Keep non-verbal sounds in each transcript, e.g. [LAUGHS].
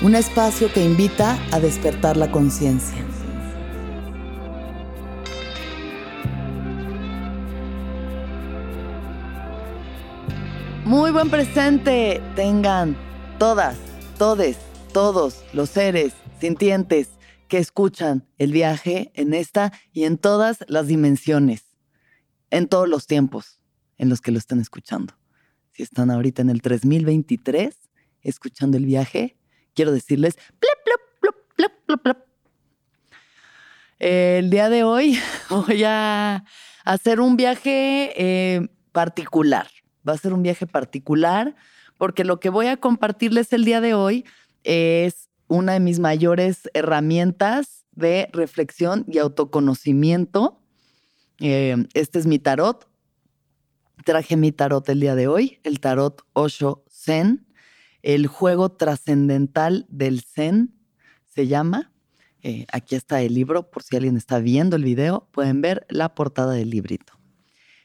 un espacio que invita a despertar la conciencia. Muy buen presente tengan todas, todes, todos los seres sintientes que escuchan el viaje en esta y en todas las dimensiones, en todos los tiempos en los que lo están escuchando. Si están ahorita en el 3023 escuchando el viaje, quiero decirles, El día de hoy [LAUGHS] voy a hacer un viaje eh, particular. Va a ser un viaje particular porque lo que voy a compartirles el día de hoy es una de mis mayores herramientas de reflexión y autoconocimiento. Eh, este es mi tarot. Traje mi tarot el día de hoy, el tarot Osho Zen el juego trascendental del Zen se llama. Eh, aquí está el libro, por si alguien está viendo el video, pueden ver la portada del librito.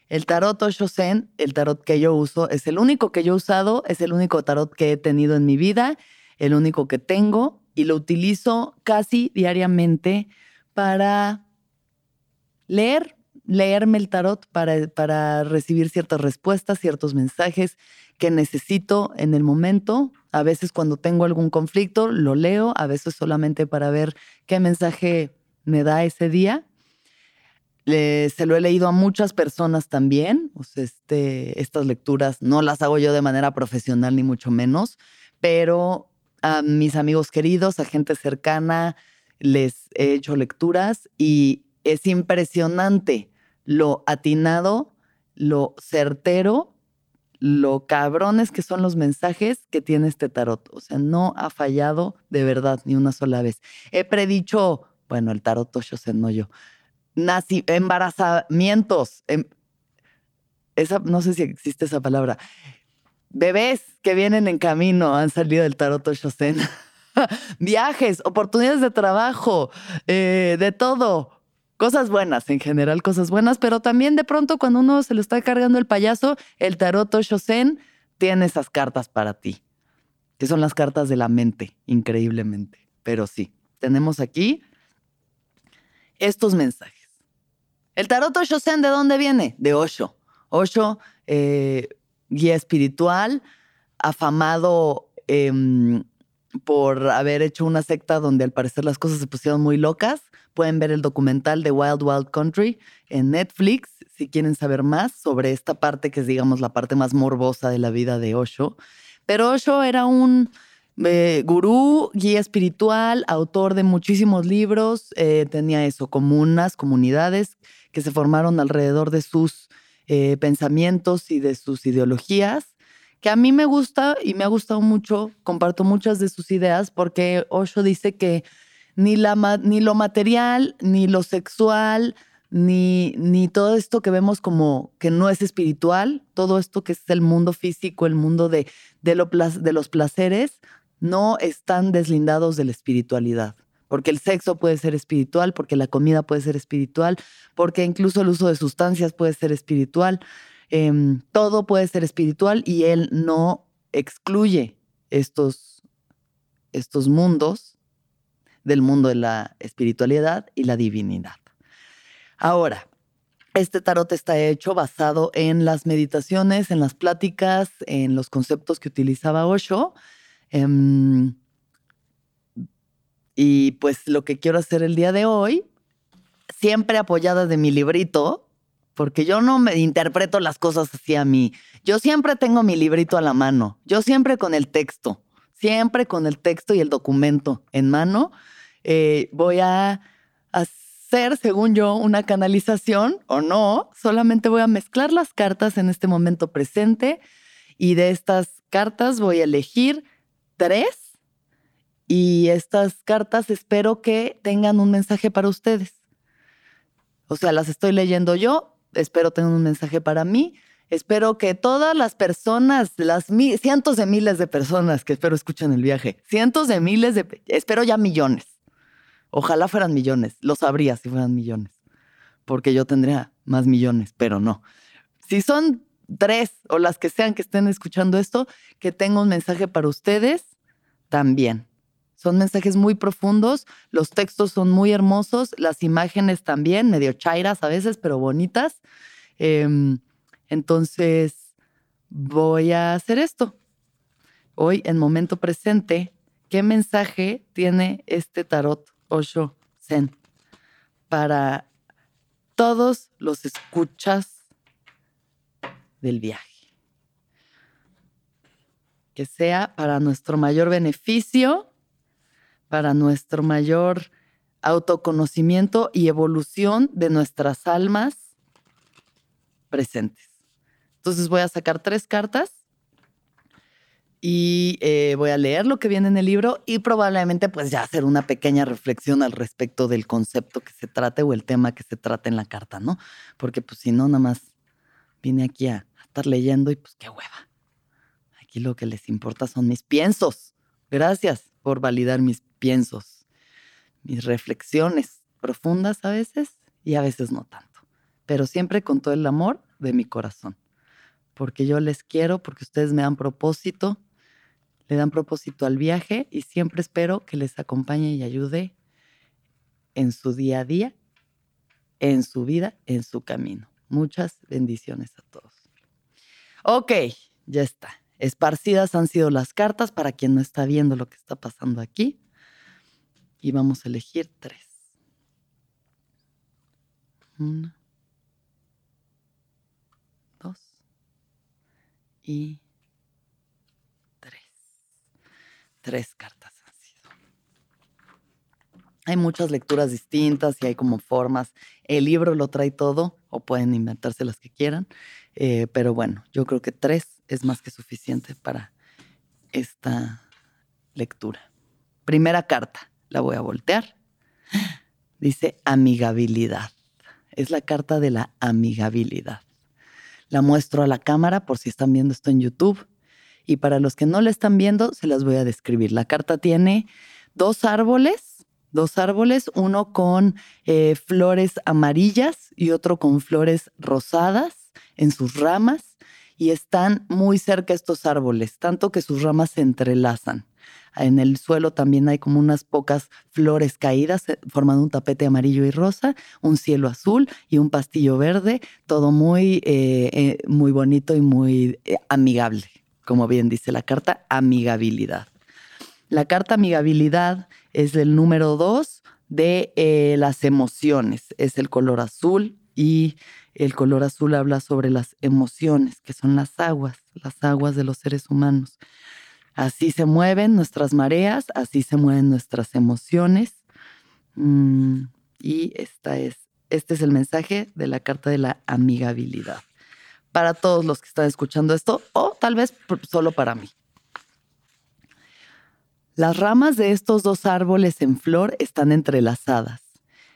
El tarot Osho Zen, el tarot que yo uso, es el único que yo he usado, es el único tarot que he tenido en mi vida, el único que tengo y lo utilizo casi diariamente para leer, leerme el tarot, para, para recibir ciertas respuestas, ciertos mensajes, que necesito en el momento. A veces cuando tengo algún conflicto lo leo, a veces solamente para ver qué mensaje me da ese día. se lo he leído a muchas personas también. este, estas lecturas no las hago yo de manera profesional ni mucho menos, pero a mis amigos queridos, a gente cercana, les he hecho lecturas y es impresionante lo atinado, lo certero lo cabrones que son los mensajes que tiene este tarot. O sea, no ha fallado de verdad ni una sola vez. He predicho, bueno, el tarot se no yo, nací, embarazamientos, em, esa, no sé si existe esa palabra. Bebés que vienen en camino han salido del tarot Oshosen. [LAUGHS] Viajes, oportunidades de trabajo, eh, de todo cosas buenas, en general cosas buenas, pero también de pronto cuando uno se lo está cargando el payaso, el tarot Shosen tiene esas cartas para ti, que son las cartas de la mente, increíblemente. Pero sí, tenemos aquí estos mensajes. El tarot Shosen, ¿de dónde viene? De Osho. Osho, eh, guía espiritual, afamado em, por haber hecho una secta donde al parecer las cosas se pusieron muy locas Pueden ver el documental de Wild Wild Country en Netflix si quieren saber más sobre esta parte que es, digamos, la parte más morbosa de la vida de Osho. Pero Osho era un eh, gurú, guía espiritual, autor de muchísimos libros. Eh, tenía eso, comunas, comunidades que se formaron alrededor de sus eh, pensamientos y de sus ideologías que a mí me gusta y me ha gustado mucho, comparto muchas de sus ideas porque Osho dice que ni, la, ni lo material, ni lo sexual, ni, ni todo esto que vemos como que no es espiritual, todo esto que es el mundo físico, el mundo de, de, lo, de los placeres, no están deslindados de la espiritualidad. Porque el sexo puede ser espiritual, porque la comida puede ser espiritual, porque incluso el uso de sustancias puede ser espiritual. Em, todo puede ser espiritual y él no excluye estos, estos mundos del mundo de la espiritualidad y la divinidad. Ahora, este tarot está hecho basado en las meditaciones, en las pláticas, en los conceptos que utilizaba Osho. Em, y pues lo que quiero hacer el día de hoy, siempre apoyada de mi librito, porque yo no me interpreto las cosas así a mí. Yo siempre tengo mi librito a la mano, yo siempre con el texto, siempre con el texto y el documento en mano. Eh, voy a hacer, según yo, una canalización o no, solamente voy a mezclar las cartas en este momento presente y de estas cartas voy a elegir tres y estas cartas espero que tengan un mensaje para ustedes. O sea, las estoy leyendo yo, espero tener un mensaje para mí. Espero que todas las personas, las cientos de miles de personas que espero escuchen el viaje, cientos de miles de, espero ya millones. Ojalá fueran millones, lo sabría si fueran millones, porque yo tendría más millones, pero no. Si son tres o las que sean que estén escuchando esto, que tengo un mensaje para ustedes también. Son mensajes muy profundos, los textos son muy hermosos, las imágenes también, medio chairas a veces, pero bonitas. Em, entonces, voy a hacer esto. Hoy, en momento presente, ¿qué mensaje tiene este tarot Osho Zen para todos los escuchas del viaje? Que sea para nuestro mayor beneficio para nuestro mayor autoconocimiento y evolución de nuestras almas presentes. Entonces voy a sacar tres cartas y eh, voy a leer lo que viene en el libro y probablemente pues ya hacer una pequeña reflexión al respecto del concepto que se trate o el tema que se trate en la carta, ¿no? Porque pues si no, nada más vine aquí a, a estar leyendo y pues qué hueva. Aquí lo que les importa son mis piensos. Gracias por validar mis piensos, mis reflexiones profundas a veces y a veces no tanto, pero siempre con todo el amor de mi corazón, porque yo les quiero, porque ustedes me dan propósito, le dan propósito al viaje y siempre espero que les acompañe y ayude en su día a día, en su vida, en su camino. Muchas bendiciones a todos. Ok, ya está. Esparcidas han sido las cartas para quien no está viendo lo que está pasando aquí y vamos a elegir tres. Una, dos y tres. Tres cartas han sido. Hay muchas lecturas distintas y hay como formas. El libro lo trae todo o pueden inventarse las que quieran. Eh, pero bueno, yo creo que tres es más que suficiente para esta lectura. Primera carta la voy a voltear. Dice amigabilidad. Es la carta de la amigabilidad. La muestro a la cámara por si están viendo esto en YouTube. Y para los que no la están viendo, se las voy a describir. La carta tiene dos árboles, dos árboles, uno con eh, flores amarillas y otro con flores rosadas en sus ramas. Y están muy cerca estos árboles, tanto que sus ramas se entrelazan. En el suelo también hay como unas pocas flores caídas eh, formando un tapete amarillo y rosa, un cielo azul y un pastillo verde, todo muy, eh, eh, muy bonito y muy amigable, como bien dice la carta, amigabilidad. La carta amigabilidad es el número dos de las emociones, es el color azul y el color azul habla sobre las emociones, que son las aguas, las aguas de los seres humanos. Así se mueven nuestras mareas, así se mueven nuestras emociones. Mm, y esta es, este es el mensaje de la carta de la amigabilidad. Para todos los que están escuchando esto, o tal vez solo para mí. Las ramas de estos dos árboles en flor están entrelazadas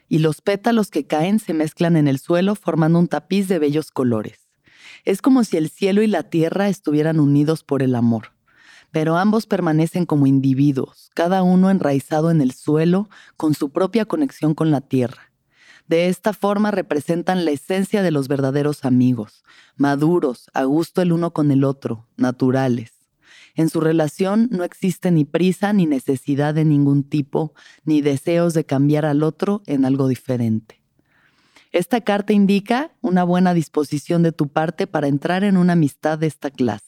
y los pétalos que caen se mezclan en el suelo formando un tapiz de bellos colores. Es como si el cielo y la tierra estuvieran unidos por el amor pero ambos permanecen como individuos, cada uno enraizado en el suelo, con su propia conexión con la tierra. De esta forma representan la esencia de los verdaderos amigos, maduros, a gusto el uno con el otro, naturales. En su relación no existe ni prisa ni necesidad de ningún tipo, ni deseos de cambiar al otro en algo diferente. Esta carta indica una buena disposición de tu parte para entrar en una amistad de esta clase.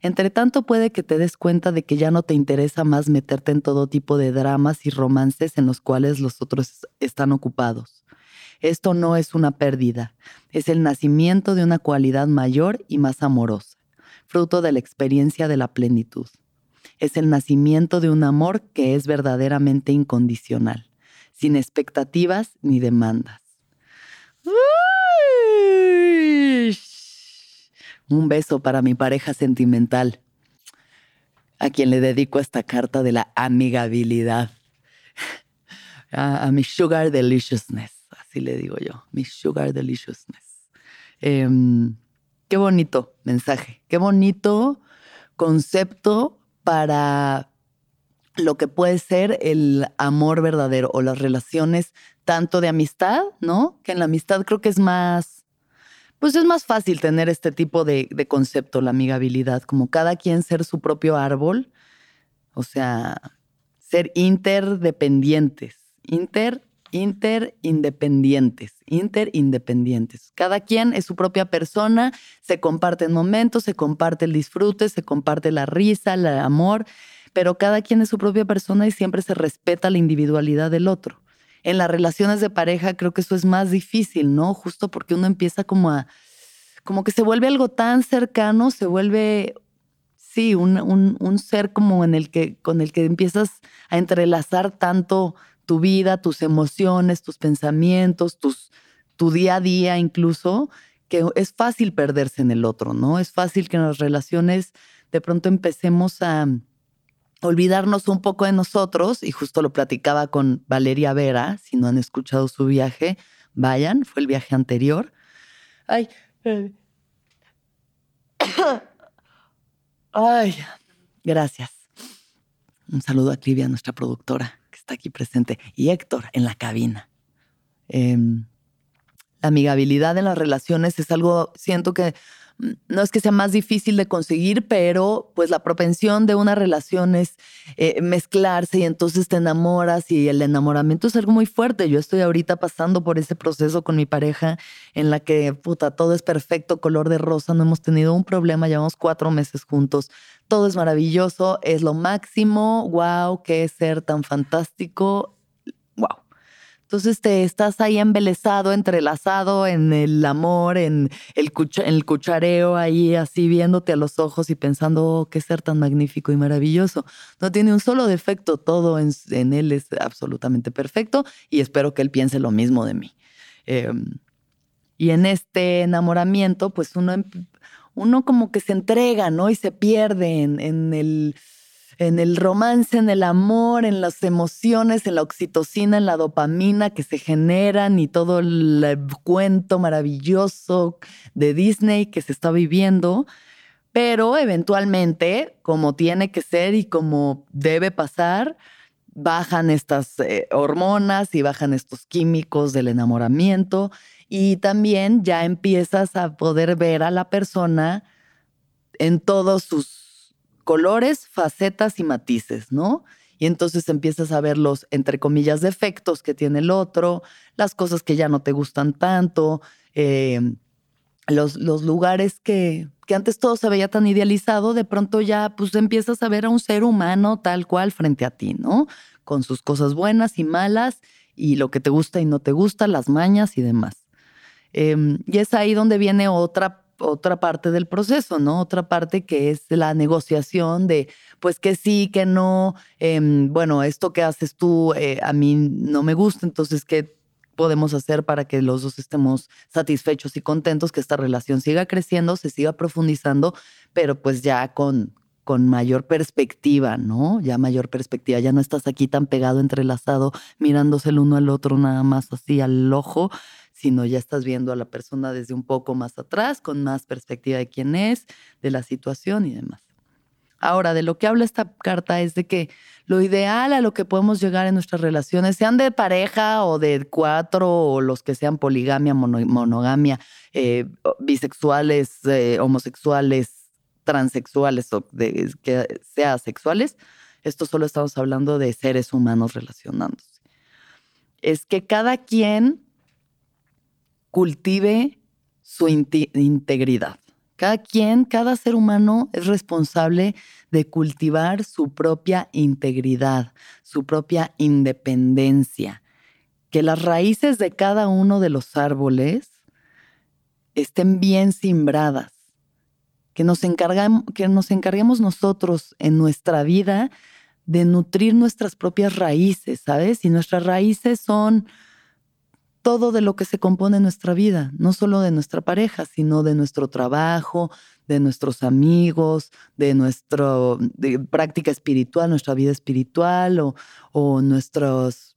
Entre tanto puede que te des cuenta de que ya no te interesa más meterte en todo tipo de dramas y romances en los cuales los otros están ocupados. Esto no es una pérdida, es el nacimiento de una cualidad mayor y más amorosa, fruto de la experiencia de la plenitud. Es el nacimiento de un amor que es verdaderamente incondicional, sin expectativas ni demandas. Un beso para mi pareja sentimental, a quien le dedico esta carta de la amigabilidad, a, mi sugar deliciousness así le digo yo, mi sugar deliciousness. Em, qué bonito mensaje, qué bonito concepto para lo que puede ser el amor verdadero o las relaciones tanto de amistad, ¿no? Que en la amistad creo que es más, pues es más fácil tener este tipo de, concepto, la amigabilidad, como cada quien ser su propio árbol, o sea, ser interdependientes, inter interindependientes, interindependientes. Cada quien es su propia persona, se comparten momentos, se comparte el disfrute, se comparte la risa, el amor, pero cada quien es su propia persona y siempre se respeta la individualidad del otro. En las relaciones de pareja creo que eso es más difícil, ¿no? Justo porque uno empieza como a, como que se vuelve algo tan cercano, se vuelve, sí, un, un, ser como en el que, con el que empiezas a entrelazar tanto tu vida, tus emociones, tus pensamientos, tus, tu día a día incluso, que es fácil perderse en el otro, ¿no? Es fácil que en las relaciones de pronto empecemos a olvidarnos un poco de nosotros, y justo lo platicaba con Valeria Vera, si no han escuchado su viaje, vayan, fue el viaje anterior. Ay, [COUGHS] ay, gracias. Un saludo a Clivia, nuestra productora está aquí presente, y Héctor en la cabina. Em, la amigabilidad en las relaciones es algo, siento que no es que sea más difícil de conseguir, pero pues la propensión de una relación es eh, mezclarse y entonces te enamoras y el enamoramiento es algo muy fuerte. Yo estoy ahorita pasando por ese proceso con mi pareja en la que, puta, todo es perfecto, color de rosa, no hemos tenido un problema, llevamos cuatro meses juntos, todo es maravilloso, es lo máximo, wow, qué ser tan fantástico. Entonces te estás ahí embelesado, entrelazado en el amor, en el, cuchareo, ahí así viéndote a los ojos y pensando, oh, qué ser tan magnífico y maravilloso. No tiene un solo defecto, todo en, él es absolutamente perfecto y espero que él piense lo mismo de mí. Em, y en este enamoramiento, pues uno em, uno como que se entrega, ¿no? Y se pierde en, el, en el romance, en el amor, en las emociones, en la oxitocina, en la dopamina que se generan y todo el cuento maravilloso de Disney que se está viviendo. Pero eventualmente, como tiene que ser y como debe pasar, bajan estas eh, hormonas y bajan estos químicos del enamoramiento y también ya empiezas a poder ver a la persona en todos sus colores, facetas y matices, ¿no? Y entonces empiezas a ver los, entre comillas, defectos que tiene el otro, las cosas que ya no te gustan tanto, em, los, los, lugares que, que antes todo se veía tan idealizado, de pronto ya pues empiezas a ver a un ser humano tal cual frente a ti, ¿no? Con sus cosas buenas y malas y lo que te gusta y no te gusta, las mañas y demás. Em, y es ahí donde viene otra, otra parte del proceso, ¿no? Otra parte que es la negociación de, pues que sí, que no, em, bueno, esto que haces tú eh, a mí no me gusta, entonces, ¿qué podemos hacer para que los dos estemos satisfechos y contentos, que esta relación siga creciendo, se siga profundizando, pero pues ya con, con mayor perspectiva, ¿no? Ya mayor perspectiva, ya no estás aquí tan pegado, entrelazado, mirándose el uno al otro nada más así al ojo, sino ya estás viendo a la persona desde un poco más atrás, con más perspectiva de quién es, de la situación y demás. Ahora, de lo que habla esta carta es de que lo ideal a lo que podemos llegar en nuestras relaciones, sean de pareja o de cuatro o los que sean poligamia, monogamia, eh, bisexuales, eh, homosexuales, transexuales o que sea sexuales, esto solo estamos hablando de seres humanos relacionándose. Es que cada quien cultive su integridad. Cada quien, cada ser humano es responsable de cultivar su propia integridad, su propia independencia. Que las raíces de cada uno de los árboles estén bien simbradas. Que nos, que nos encarguemos nosotros en nuestra vida de nutrir nuestras propias raíces, ¿sabes? Y nuestras raíces son todo de lo que se compone nuestra vida, no solo de nuestra pareja, sino de nuestro trabajo, de nuestros amigos, de nuestra práctica espiritual, nuestra vida espiritual o, nuestros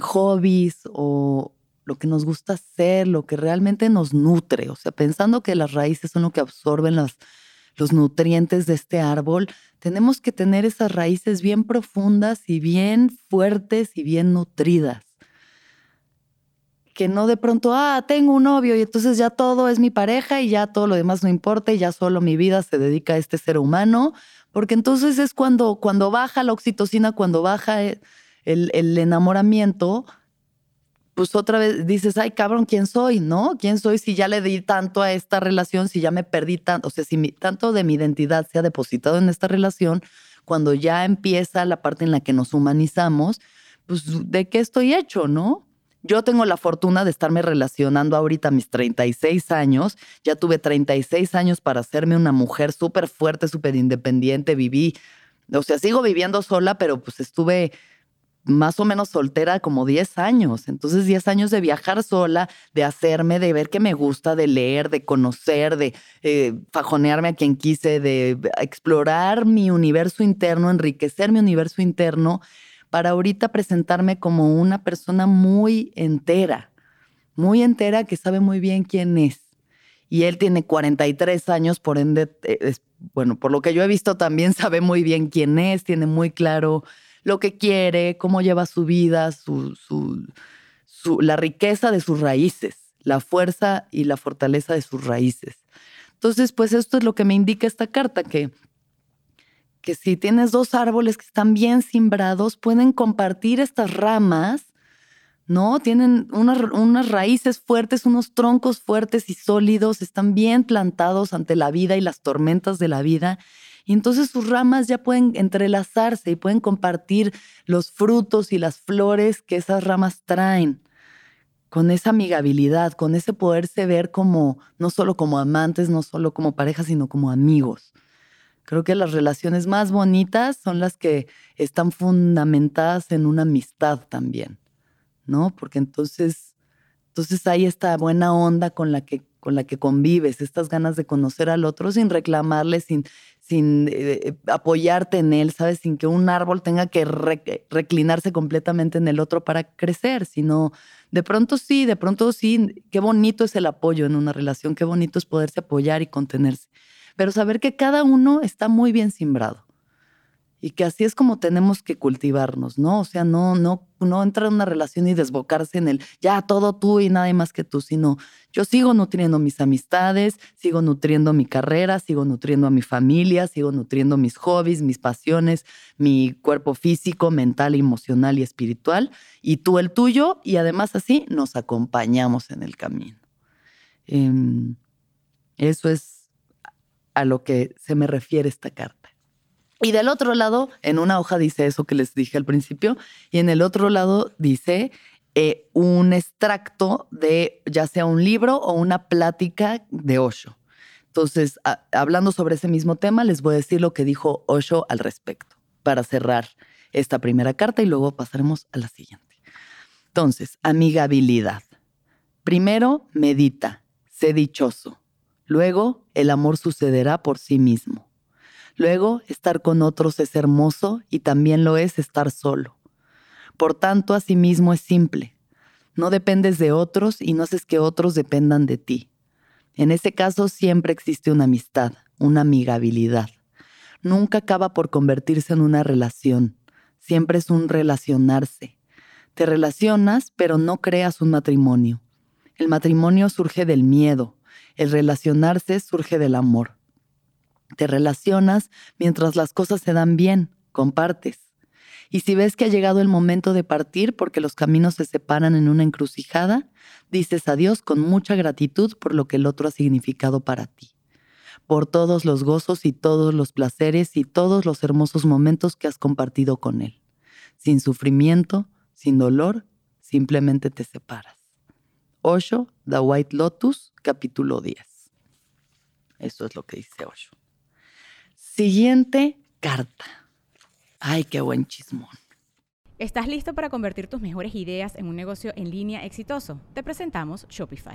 hobbies o lo que nos gusta hacer, lo que realmente nos nutre. O sea, pensando que las raíces son lo que absorben los nutrientes de este árbol, tenemos que tener esas raíces bien profundas y bien fuertes y bien nutridas que no de pronto, ah, tengo un novio y entonces ya todo es mi pareja y ya todo lo demás no importa y ya solo mi vida se dedica a este ser humano, porque entonces es cuando, cuando baja la oxitocina, cuando baja el, el enamoramiento, pues otra vez dices, ay cabrón, ¿quién soy? ¿No? ¿Quién soy si ya le di tanto a esta relación, si ya me perdí tanto, o sea, si tanto de mi identidad se ha depositado en esta relación, cuando ya empieza la parte en la que nos humanizamos, pues de qué estoy hecho, ¿no? Yo tengo la fortuna de estarme relacionando ahorita a mis 36 años. Ya tuve 36 años para hacerme una mujer súper fuerte, súper independiente. Viví, o sea, sigo viviendo sola, pero pues estuve más o menos soltera como 10 años. Entonces 10 años de viajar sola, de hacerme, de ver que me gusta, de leer, de conocer, de eh, fajonearme a quien quise, de explorar mi universo interno, enriquecer mi universo interno para ahorita presentarme como una persona muy entera, muy entera que sabe muy bien quién es. Y él tiene 43 años, por ende, eh, bueno, por lo que yo he visto también [LAUGHS] sabe muy bien quién es, tiene muy claro lo que quiere, cómo lleva su vida, su, la riqueza de sus raíces, la fuerza y la fortaleza de sus raíces. Entonces, pues esto es lo que me indica esta carta, que que si tienes dos árboles que están bien simbrados, pueden compartir estas ramas, ¿no? Tienen unas, raíces fuertes, unos troncos fuertes y sólidos, están bien plantados ante la vida y las tormentas de la vida. Y entonces sus ramas ya pueden entrelazarse y pueden compartir los frutos y las flores que esas ramas traen con esa amigabilidad, con ese poderse ver como, no solo como amantes, no solo como pareja, sino como amigos. Creo que las relaciones más bonitas son las que están fundamentadas en una amistad también, ¿no? Porque entonces, entonces hay esta buena onda con la que con la que convives, estas ganas de conocer al otro sin reclamarle, sin, sin eh, apoyarte en él, ¿sabes? Sin que un árbol tenga que reclinarse completamente en el otro para crecer, sino de pronto sí, de pronto sí, qué bonito es el apoyo en una relación, qué bonito es poderse apoyar y contenerse pero saber que cada uno está muy bien simbrado y que así es como tenemos que cultivarnos, ¿no? O sea, no, no, no entrar en una relación y desbocarse en el ya todo tú y nadie más que tú, sino yo sigo nutriendo mis amistades, sigo nutriendo mi carrera, sigo nutriendo a mi familia, sigo nutriendo mis hobbies, mis pasiones, mi cuerpo físico, mental, emocional y espiritual, y tú el tuyo, y además así nos acompañamos en el camino. Em, eso es a lo que se me refiere esta carta. Y del otro lado, en una hoja dice eso que les dije al principio, y en el otro lado dice eh, un extracto de ya sea un libro o una plática de Osho. Entonces, hablando sobre ese mismo tema, les voy a decir lo que dijo Osho al respecto, para cerrar esta primera carta y luego pasaremos a la siguiente. Entonces, amigabilidad. Primero, medita, sé dichoso. Luego, el amor sucederá por sí mismo. Luego, estar con otros es hermoso y también lo es estar solo. Por tanto, asimismo es simple. No dependes de otros y no haces que otros dependan de ti. En ese caso siempre existe una amistad, una amigabilidad. nunca acaba por convertirse en una relación, siempre es un relacionarse. Te relacionas, pero no creas un matrimonio. El matrimonio surge del miedo, el relacionarse surge del amor. Te relacionas mientras las cosas se dan bien, compartes. Y si ves que ha llegado el momento de partir porque los caminos se separan en una encrucijada, dices adiós con mucha gratitud por lo que el otro ha significado para ti, por todos los gozos y todos los placeres y todos los hermosos momentos que has compartido con él. Sin sufrimiento, sin dolor, simplemente te separas. Osho, The White Lotus, capítulo 10. Eso es lo que dice Osho. Siguiente carta. Ay, qué buen chismón. ¿Estás listo para convertir tus mejores ideas en un negocio en línea exitoso? Te presentamos Shopify.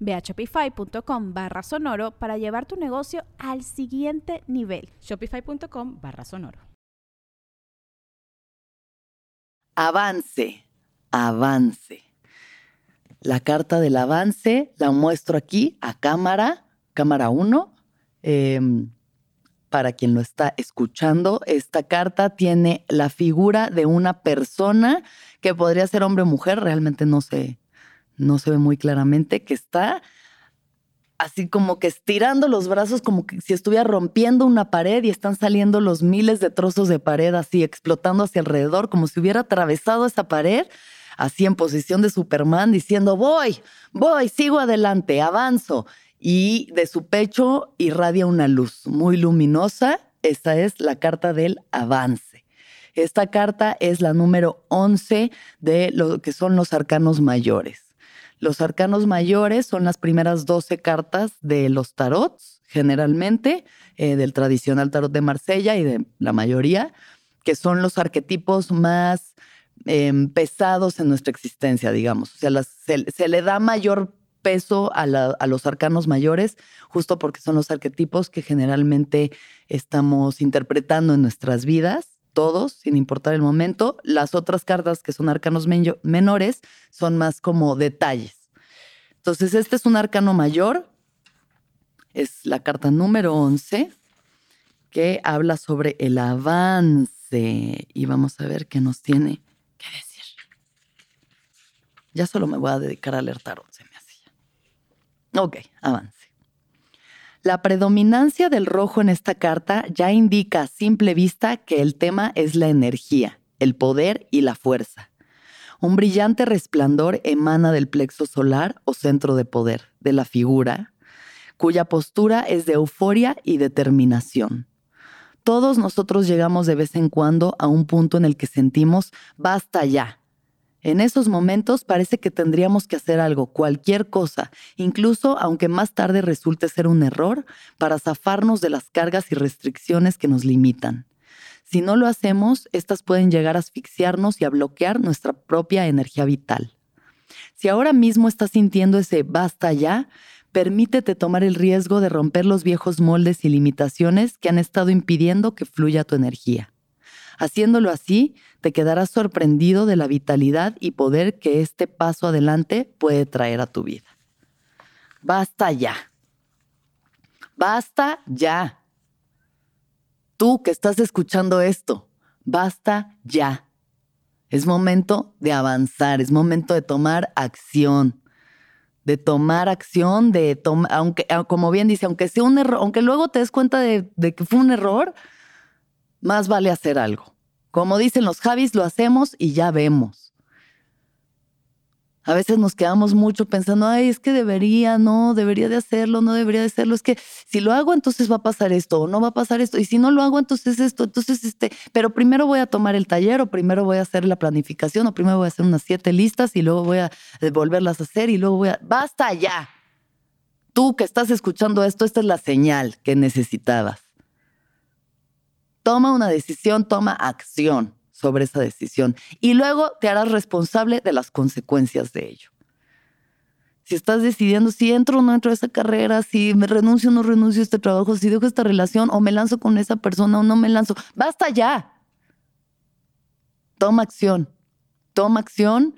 Ve a shopify.com barra sonoro para llevar tu negocio al siguiente nivel. Shopify.com barra sonoro. Avance, avance. La carta del avance la muestro aquí a cámara, cámara 1. Em, para quien lo está escuchando, esta carta tiene la figura de una persona que podría ser hombre o mujer, realmente no sé, no se ve muy claramente, que está así como que estirando los brazos como que si estuviera rompiendo una pared y están saliendo los miles de trozos de pared así explotando hacia alrededor, como si hubiera atravesado esa pared, así en posición de Superman, diciendo, voy, voy, sigo adelante, avanzo. Y de su pecho irradia una luz muy luminosa. Esta es la carta del avance. Esta carta es la número 11 de lo que son los arcanos mayores. Los arcanos mayores son las primeras 12 cartas de los tarots, generalmente, eh, del tradicional tarot de Marsella y de la mayoría, que son los arquetipos más em, pesados en nuestra existencia, digamos. O sea, se, le da mayor peso a, a, los arcanos mayores, justo porque son los arquetipos que generalmente estamos interpretando en nuestras vidas, todos, sin importar el momento. Las otras cartas que son arcanos menores son más como detalles. Entonces, este es un arcano mayor, es la carta número 11, que habla sobre el avance. Y vamos a ver qué nos tiene que decir. Ya solo me voy a dedicar a leer tarot, se me hacía. Ok, avance. La predominancia del rojo en esta carta ya indica a simple vista que el tema es la energía, el poder y la fuerza. Un brillante resplandor emana del plexo solar o centro de poder de la figura, cuya postura es de euforia y determinación. Todos nosotros llegamos de vez en cuando a un punto en el que sentimos basta ya. En esos momentos parece que tendríamos que hacer algo, cualquier cosa, incluso aunque más tarde resulte ser un error, para zafarnos de las cargas y restricciones que nos limitan. Si no lo hacemos, estas pueden llegar a asfixiarnos y a bloquear nuestra propia energía vital. Si ahora mismo estás sintiendo ese basta ya, permítete tomar el riesgo de romper los viejos moldes y limitaciones que han estado impidiendo que fluya tu energía. Haciéndolo así, te quedarás sorprendido de la vitalidad y poder que este paso adelante puede traer a tu vida. Basta ya. Basta ya tú que estás escuchando esto, basta ya. Es momento de avanzar, es momento de tomar acción. De tomar acción, de tomar, aunque, como bien dice, aunque sea un error, aunque luego te des cuenta de que fue un error, más vale hacer algo. Como dicen los Javis, lo hacemos y ya vemos. A veces nos quedamos mucho pensando, ay, es que debería, no, debería de hacerlo, no debería de hacerlo. Es que si lo hago, entonces va a pasar esto, o no va a pasar esto. Y si no lo hago, entonces esto, entonces este, pero primero voy a tomar el taller, o primero voy a hacer la planificación, o primero voy a hacer unas siete listas y luego voy a volverlas a hacer y luego voy a, basta ya. Tú que estás escuchando esto, esta es la señal que necesitabas. Toma una decisión, toma acción sobre esa decisión y luego te harás responsable de las consecuencias de ello. Si estás decidiendo si entro o no entro a esa carrera, si me renuncio o no renuncio a este trabajo, si dejo esta relación o me lanzo con esa persona o no me lanzo, basta ya. Toma acción, toma acción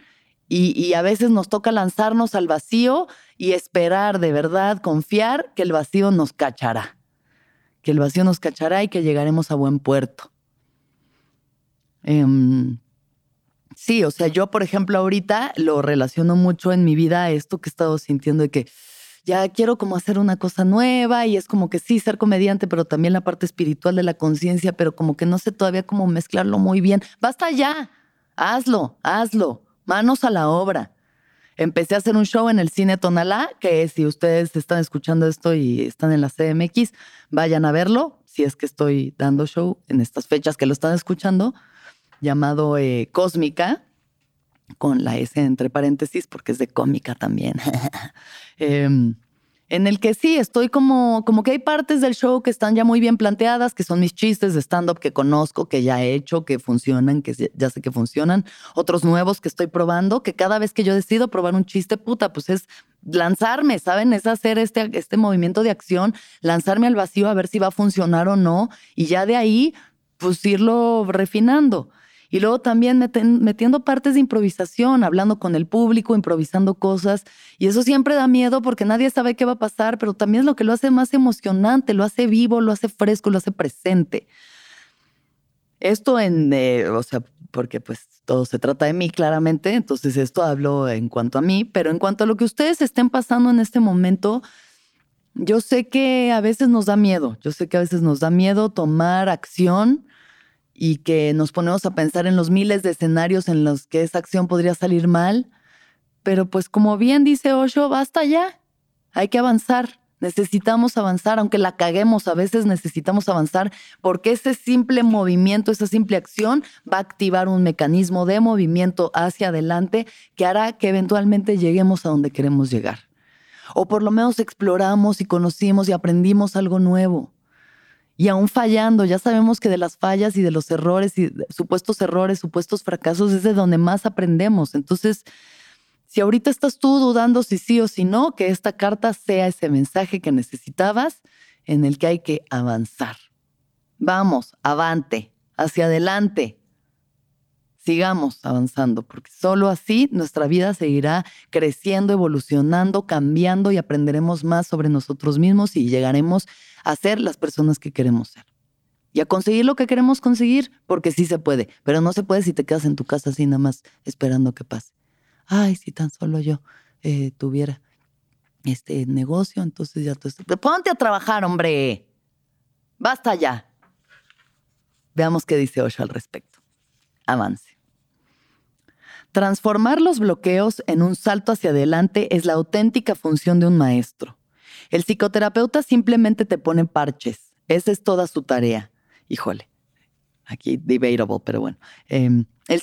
y, y a veces nos toca lanzarnos al vacío y esperar de verdad, confiar que el vacío nos cachará, que el vacío nos cachará y que llegaremos a buen puerto. Em, sí, o sea, yo, por ejemplo, ahorita lo relaciono mucho en mi vida a esto que he estado sintiendo de que ya quiero como hacer una cosa nueva y es como que sí, ser comediante, pero también la parte espiritual de la conciencia, pero como que no sé todavía cómo mezclarlo muy bien. Basta ya, hazlo, hazlo, manos a la obra. Empecé a hacer un show en el Cine Tonalá, que si ustedes están escuchando esto y están en la CMX, vayan a verlo, si es que estoy dando show en estas fechas que lo están escuchando llamado eh, Cósmica, con la S entre paréntesis, porque es de cómica también. [LAUGHS] Em, en el que sí, estoy como, como que hay partes del show que están ya muy bien planteadas, que son mis chistes de stand-up que conozco, que ya he hecho, que funcionan, que ya sé que funcionan. Otros nuevos que estoy probando, que cada vez que yo decido probar un chiste, puta, pues es lanzarme, ¿saben? Es hacer este, este movimiento de acción, lanzarme al vacío a ver si va a funcionar o no, y ya de ahí, pues irlo refinando. Y luego también metiendo partes de improvisación, hablando con el público, improvisando cosas. Y eso siempre da miedo porque nadie sabe qué va a pasar, pero también es lo que lo hace más emocionante, lo hace vivo, lo hace fresco, lo hace presente. Esto en, eh, o sea, porque pues todo se trata de mí claramente, entonces esto hablo en cuanto a mí, pero en cuanto a lo que ustedes estén pasando en este momento, yo sé que a veces nos da miedo, yo sé que a veces nos da miedo tomar acción y que nos ponemos a pensar en los miles de escenarios en los que esa acción podría salir mal. Pero pues como bien dice Osho, basta ya. Hay que avanzar. Necesitamos avanzar, aunque la caguemos, a veces necesitamos avanzar porque ese simple movimiento, esa simple acción va a activar un mecanismo de movimiento hacia adelante que hará que eventualmente lleguemos a donde queremos llegar. O por lo menos exploramos y conocimos y aprendimos algo nuevo y aún fallando, ya sabemos que de las fallas y de los errores y supuestos errores, supuestos fracasos es de donde más aprendemos. Entonces, si ahorita estás tú dudando si sí o si no, que esta carta sea ese mensaje que necesitabas en el que hay que avanzar. Vamos, avante, hacia adelante. Sigamos avanzando, porque solo así nuestra vida seguirá creciendo, evolucionando, cambiando y aprenderemos más sobre nosotros mismos y llegaremos a ser las personas que queremos ser. Y a conseguir lo que queremos conseguir, porque sí se puede, pero no se puede si te quedas en tu casa así nada más esperando que pase. Ay, si tan solo yo eh, tuviera este negocio, entonces ya tú... Ponte a trabajar, hombre. Basta ya. Veamos qué dice Osho al respecto. Avance. Transformar los bloqueos en un salto hacia adelante es la auténtica función de un maestro. El psicoterapeuta simplemente te pone parches. Esa es toda su tarea. Híjole, aquí debatable, pero bueno. Em, el,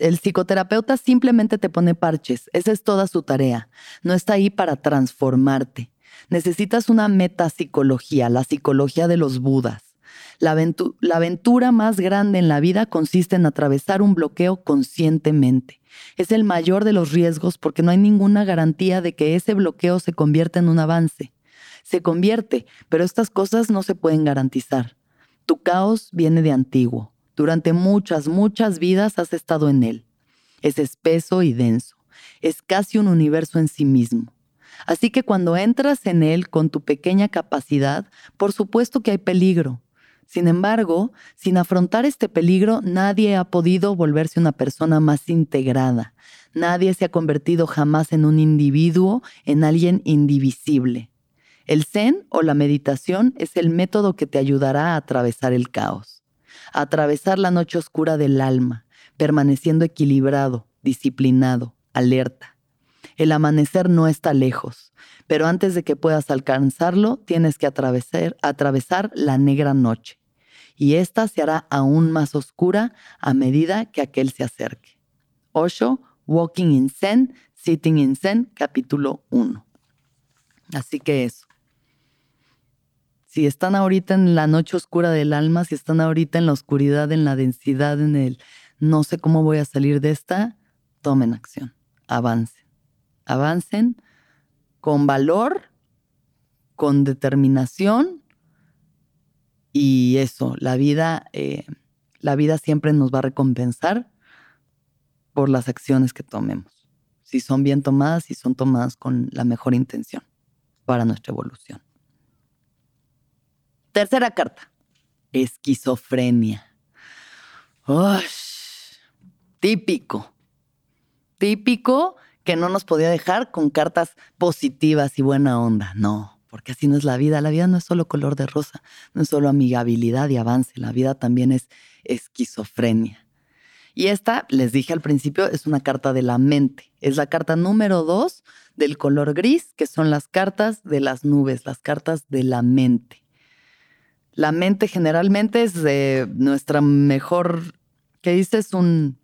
el, psicoterapeuta simplemente te pone parches. Esa es toda su tarea. No está ahí para transformarte. Necesitas una metapsicología, la psicología de los budas. La, aventura más grande en la vida consiste en atravesar un bloqueo conscientemente. Es el mayor de los riesgos porque no hay ninguna garantía de que ese bloqueo se convierta en un avance se convierte, pero estas cosas no se pueden garantizar. Tu caos viene de antiguo. Durante muchas, muchas vidas has estado en él. Es espeso y denso. Es casi un universo en sí mismo. Así que cuando entras en él con tu pequeña capacidad, por supuesto que hay peligro. Sin embargo, sin afrontar este peligro, nadie ha podido volverse una persona más integrada. Nadie se ha convertido jamás en un individuo, en alguien indivisible. El zen o la meditación es el método que te ayudará a atravesar el caos, a atravesar la noche oscura del alma, permaneciendo equilibrado, disciplinado, alerta. El amanecer no está lejos, pero antes de que puedas alcanzarlo, tienes que atravesar, atravesar la negra noche. Y ésta se hará aún más oscura a medida que aquel se acerque. Osho, Walking in Zen, Sitting in Zen, capítulo 1. Así que eso. Si están ahorita en la noche oscura del alma, si están ahorita en la oscuridad, en la densidad, en el no sé cómo voy a salir de esta, tomen acción, avancen. Avancen con valor, con determinación y eso, la vida, eh, la vida siempre nos va a recompensar por las acciones que tomemos. Si son bien tomadas, si son tomadas con la mejor intención para nuestra evolución. Tercera carta, esquizofrenia. típico, típico que no nos podía dejar con cartas positivas y buena onda. No, porque así no es la vida. La vida no es solo color de rosa, no es solo amigabilidad y avance. La vida también es esquizofrenia. Y esta, les dije al principio, es una carta de la mente. Es la carta número dos del color gris, que son las cartas de las nubes, las cartas de la mente. La mente generalmente es nuestra mejor, ¿qué dices? Un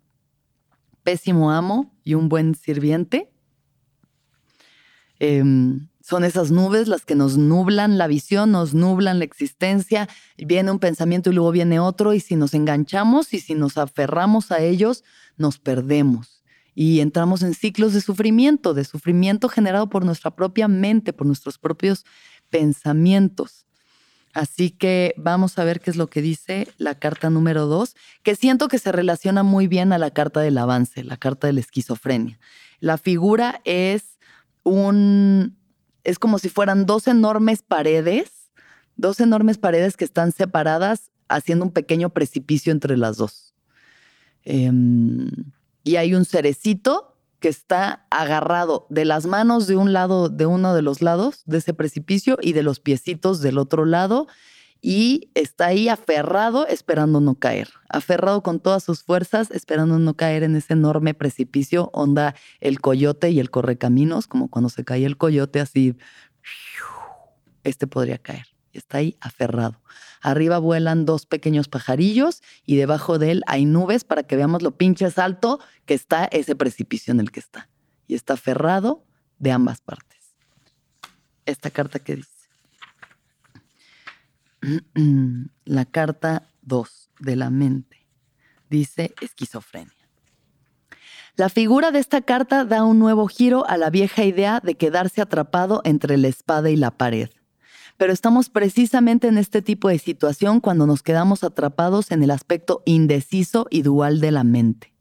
pésimo amo y un buen sirviente. Em, son esas nubes las que nos nublan la visión, nos nublan la existencia. Viene un pensamiento y luego viene otro y si nos enganchamos y si nos aferramos a ellos, nos perdemos y entramos en ciclos de sufrimiento, de sufrimiento generado por nuestra propia mente, por nuestros propios pensamientos. Así que vamos a ver qué es lo que dice la carta número dos, que siento que se relaciona muy bien a la carta del avance, la carta de la esquizofrenia. La figura es un, es como si fueran dos enormes paredes, dos enormes paredes que están separadas haciendo un pequeño precipicio entre las dos. Em, y hay un cerecito que está agarrado de las manos de un lado, de uno de los lados de ese precipicio y de los piecitos del otro lado y está ahí aferrado esperando no caer, aferrado con todas sus fuerzas esperando no caer en ese enorme precipicio, onda el coyote y el correcaminos, como cuando se cae el coyote así, este podría caer. Está ahí aferrado. Arriba vuelan dos pequeños pajarillos y debajo de él hay nubes para que veamos lo pinches alto que está ese precipicio en el que está. Y está aferrado de ambas partes. Esta carta que dice. [CLEARS THROAT] La carta 2 de la mente dice esquizofrenia. La figura de esta carta da un nuevo giro a la vieja idea de quedarse atrapado entre la espada y la pared pero estamos precisamente en este tipo de situación cuando nos quedamos atrapados en el aspecto indeciso y dual de la mente.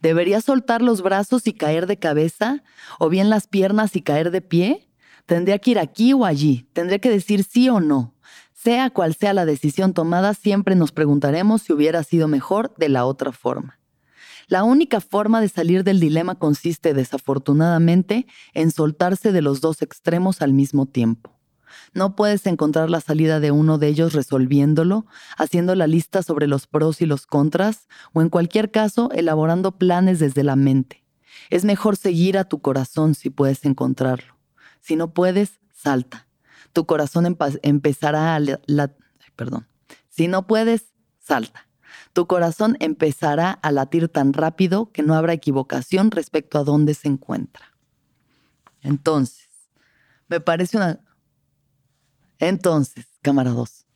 ¿Debería soltar los brazos y caer de cabeza? ¿O bien las piernas y caer de pie? ¿Tendría que ir aquí o allí? ¿Tendría que decir sí o no? Sea cual sea la decisión tomada, siempre nos preguntaremos si hubiera sido mejor de la otra forma. La única forma de salir del dilema consiste, desafortunadamente, en soltarse de los dos extremos al mismo tiempo. No puedes encontrar la salida de uno de ellos resolviéndolo, haciendo la lista sobre los pros y los contras, o en cualquier caso, elaborando planes desde la mente. Es mejor seguir a tu corazón si puedes encontrarlo. Si no puedes, salta. Tu corazón empezará a perdón. Si no puedes, salta. Tu corazón empezará a latir tan rápido que no habrá equivocación respecto a dónde se encuentra. Entonces, me parece una, entonces, cámara 2.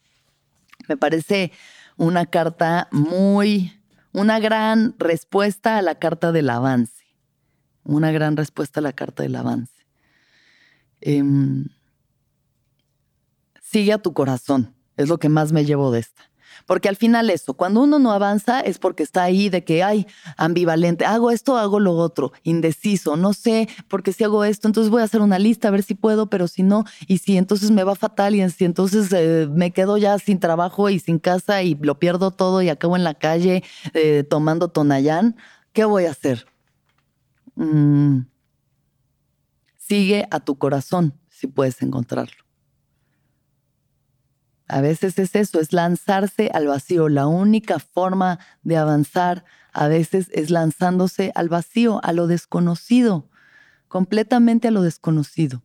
Me parece una carta muy, una gran respuesta a la carta del avance. Una gran respuesta a la carta del avance. Em, sigue a tu corazón, es lo que más me llevo de esta. Porque al final eso, cuando uno no avanza es porque está ahí de que, hay ambivalente, hago esto, hago lo otro, indeciso, no sé, porque si hago esto, entonces voy a hacer una lista a ver si puedo, pero si no, y si entonces me va fatal y si entonces eh, me quedo ya sin trabajo y sin casa y lo pierdo todo y acabo en la calle eh, tomando tonayán, ¿qué voy a hacer? Mm. Sigue a tu corazón si puedes encontrarlo. A veces es eso, es lanzarse al vacío. La única forma de avanzar a veces es lanzándose al vacío, a lo desconocido. completamente a lo desconocido,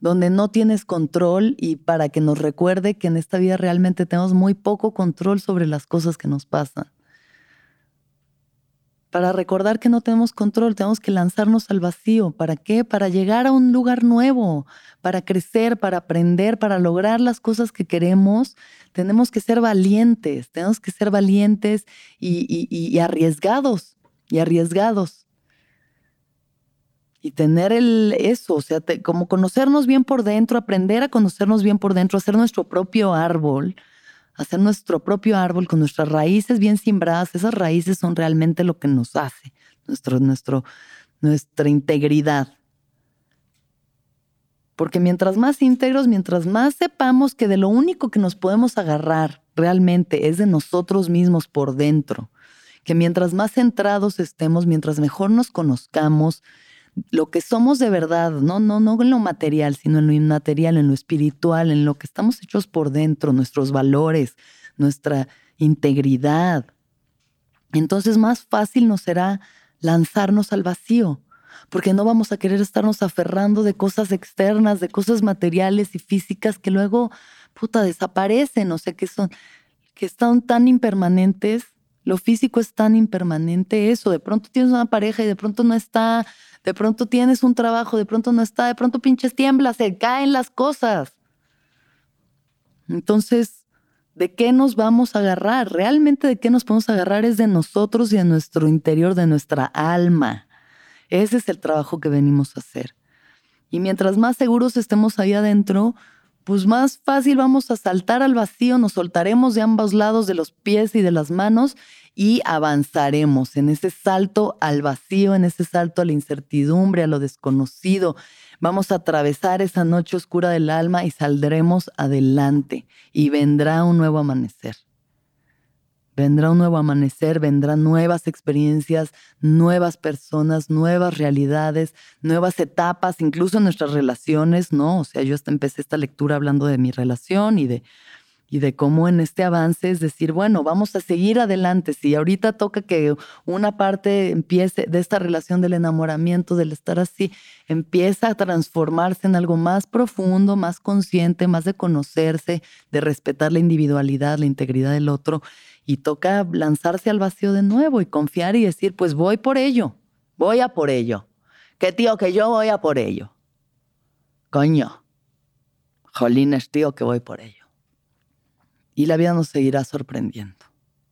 donde no tienes control y para que nos recuerde que en esta vida realmente tenemos muy poco control sobre las cosas que nos pasan. Para recordar que no tenemos control, tenemos que lanzarnos al vacío. ¿Para qué? Para llegar a un lugar nuevo, para crecer, para aprender, para lograr las cosas que queremos. Tenemos que ser valientes, tenemos que ser valientes y, arriesgados, y arriesgados y tener el eso, o sea, como conocernos bien por dentro, aprender a conocernos bien por dentro, hacer nuestro propio árbol, hacer nuestro propio árbol con nuestras raíces bien simbradas. Esas raíces son realmente lo que nos hace, nuestro, nuestro, nuestra integridad. Porque mientras más íntegros, mientras más sepamos que de lo único que nos podemos agarrar realmente es de nosotros mismos por dentro, que mientras más centrados estemos, mientras mejor nos conozcamos, lo que somos de verdad, no, no, no en lo material, sino en lo inmaterial, en lo espiritual, en lo que estamos hechos por dentro, nuestros valores, nuestra integridad. Entonces más fácil nos será lanzarnos al vacío, porque no vamos a querer estarnos aferrando de cosas externas, de cosas materiales y físicas que luego, puta, desaparecen, o sea, que son, que están tan impermanentes. Lo físico es tan impermanente, eso, de pronto tienes una pareja y de pronto no está, de pronto tienes un trabajo, de pronto no está, de pronto pinches tiemblas, se caen las cosas. Entonces, ¿de qué nos vamos a agarrar? Realmente de qué nos podemos agarrar es de nosotros y de nuestro interior, de nuestra alma. Ese es el trabajo que venimos a hacer. Y mientras más seguros estemos ahí adentro, pues más fácil vamos a saltar al vacío, nos soltaremos de ambos lados de los pies y de las manos y avanzaremos en ese salto al vacío, en ese salto a la incertidumbre, a lo desconocido. Vamos a atravesar esa noche oscura del alma y saldremos adelante y vendrá un nuevo amanecer. Vendrá un nuevo amanecer, vendrán nuevas experiencias, nuevas personas, nuevas realidades, nuevas etapas, incluso en nuestras relaciones, ¿no? O sea, yo hasta empecé esta lectura hablando de mi relación y de y de cómo en este avance es decir, bueno, vamos a seguir adelante. Si ahorita toca que una parte empiece de esta relación del enamoramiento, del estar así, empieza a transformarse en algo más profundo, más consciente, más de conocerse, de respetar la individualidad, la integridad del otro, y toca lanzarse al vacío de nuevo y confiar y decir, pues voy por ello, voy a por ello. ¿Qué tío que yo voy a por ello? Coño. Jolines, tío, que voy por ello. Y la vida nos seguirá sorprendiendo,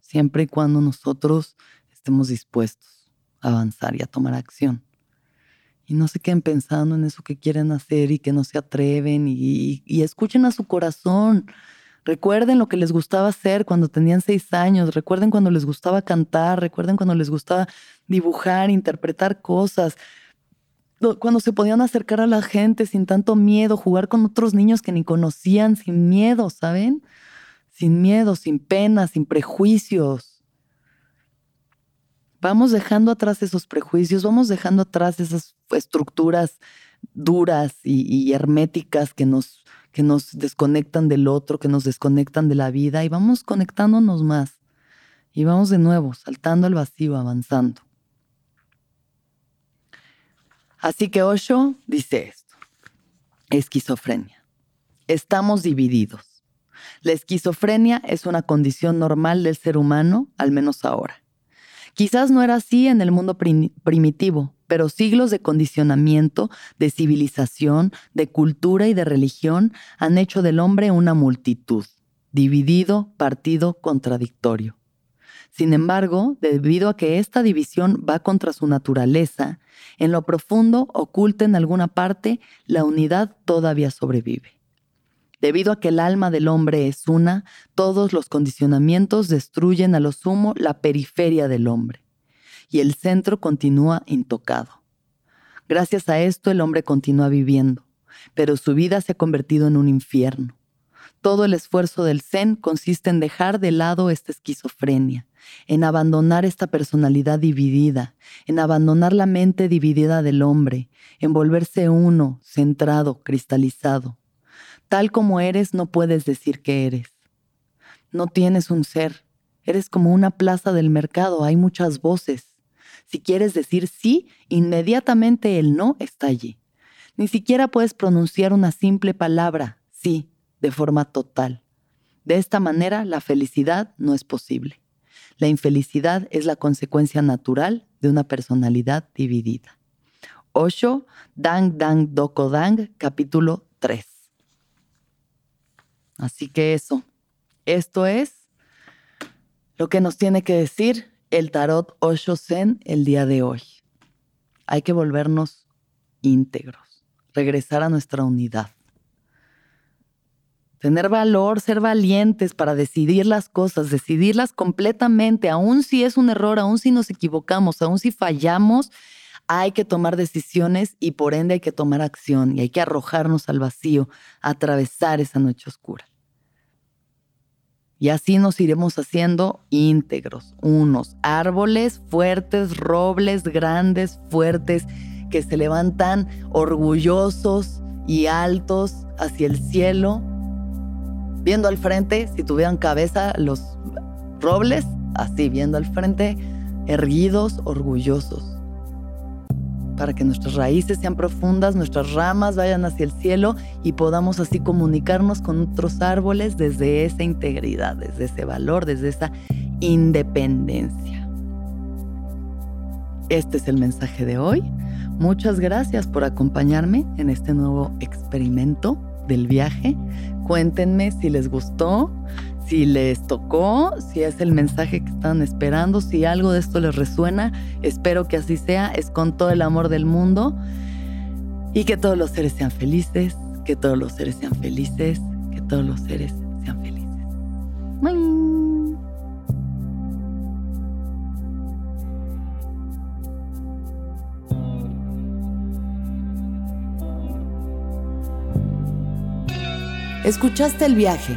siempre y cuando nosotros estemos dispuestos a avanzar y a tomar acción. Y no se queden pensando en eso que quieren hacer y que no se atreven y, escuchen a su corazón. Recuerden lo que les gustaba hacer cuando tenían seis años, recuerden cuando les gustaba cantar, recuerden cuando les gustaba dibujar, interpretar cosas, cuando se podían acercar a la gente sin tanto miedo, jugar con otros niños que ni conocían sin miedo, ¿saben? Sin miedo, sin pena, sin prejuicios. Vamos dejando atrás esos prejuicios, vamos dejando atrás esas estructuras duras y, herméticas que nos, que nos desconectan del otro, que nos desconectan de la vida y vamos conectándonos más. Y vamos de nuevo, saltando al vacío, avanzando. Así que Osho dice esto, esquizofrenia. Estamos divididos. La esquizofrenia es una condición normal del ser humano, al menos ahora. Quizás no era así en el mundo primitivo, pero siglos de condicionamiento, de civilización, de cultura y de religión han hecho del hombre una multitud, dividido, partido, contradictorio. Sin embargo, debido a que esta división va contra su naturaleza, en lo profundo, oculta en alguna parte, la unidad todavía sobrevive. Debido a que el alma del hombre es una, todos los condicionamientos destruyen a lo sumo la periferia del hombre, y el centro continúa intocado. Gracias a esto el hombre continúa viviendo, pero su vida se ha convertido en un infierno. Todo el esfuerzo del Zen consiste en dejar de lado esta esquizofrenia, en abandonar esta personalidad dividida, en abandonar la mente dividida del hombre, en volverse uno, centrado, cristalizado. Tal como eres, no puedes decir que eres. No tienes un ser. Eres como una plaza del mercado, hay muchas voces. Si quieres decir sí, inmediatamente el no está allí. Ni siquiera puedes pronunciar una simple palabra, sí, de forma total. De esta manera, la felicidad no es posible. La infelicidad es la consecuencia natural de una personalidad dividida. Osho, Dang Dang Doko Dang, capítulo 3. Así que eso, esto es lo que nos tiene que decir el tarot Osho Zen el día de hoy. Hay que volvernos íntegros, regresar a nuestra unidad. Tener valor, ser valientes para decidir las cosas, decidirlas completamente, aun si es un error, aun si nos equivocamos, aun si fallamos, hay que tomar decisiones y por ende hay que tomar acción y hay que arrojarnos al vacío, atravesar esa noche oscura. Y así nos iremos haciendo íntegros, unos árboles fuertes, robles grandes, fuertes, que se levantan orgullosos y altos hacia el cielo, viendo al frente, si tuvieran cabeza los robles, así viendo al frente, erguidos, orgullosos para que nuestras raíces sean profundas, nuestras ramas vayan hacia el cielo y podamos así comunicarnos con otros árboles desde esa integridad, desde ese valor, desde esa independencia. Este es el mensaje de hoy. Muchas gracias por acompañarme en este nuevo experimento del viaje. Cuéntenme si les gustó, si les tocó, si es el mensaje que están esperando, si algo de esto les resuena, espero que así sea, es con todo el amor del mundo y que todos los seres sean felices, que todos los seres sean felices, que todos los seres sean felices. ¿Escuchaste el viaje?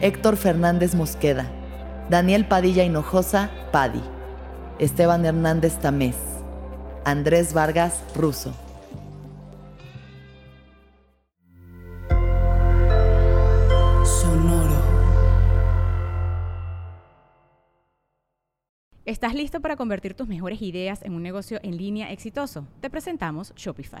Héctor Fernández Mosqueda, Daniel Padilla Hinojosa, Padi, Esteban Hernández Tamés, Andrés Vargas Russo. Sonoro. ¿Estás listo para convertir tus mejores ideas en un negocio en línea exitoso? Te presentamos Shopify.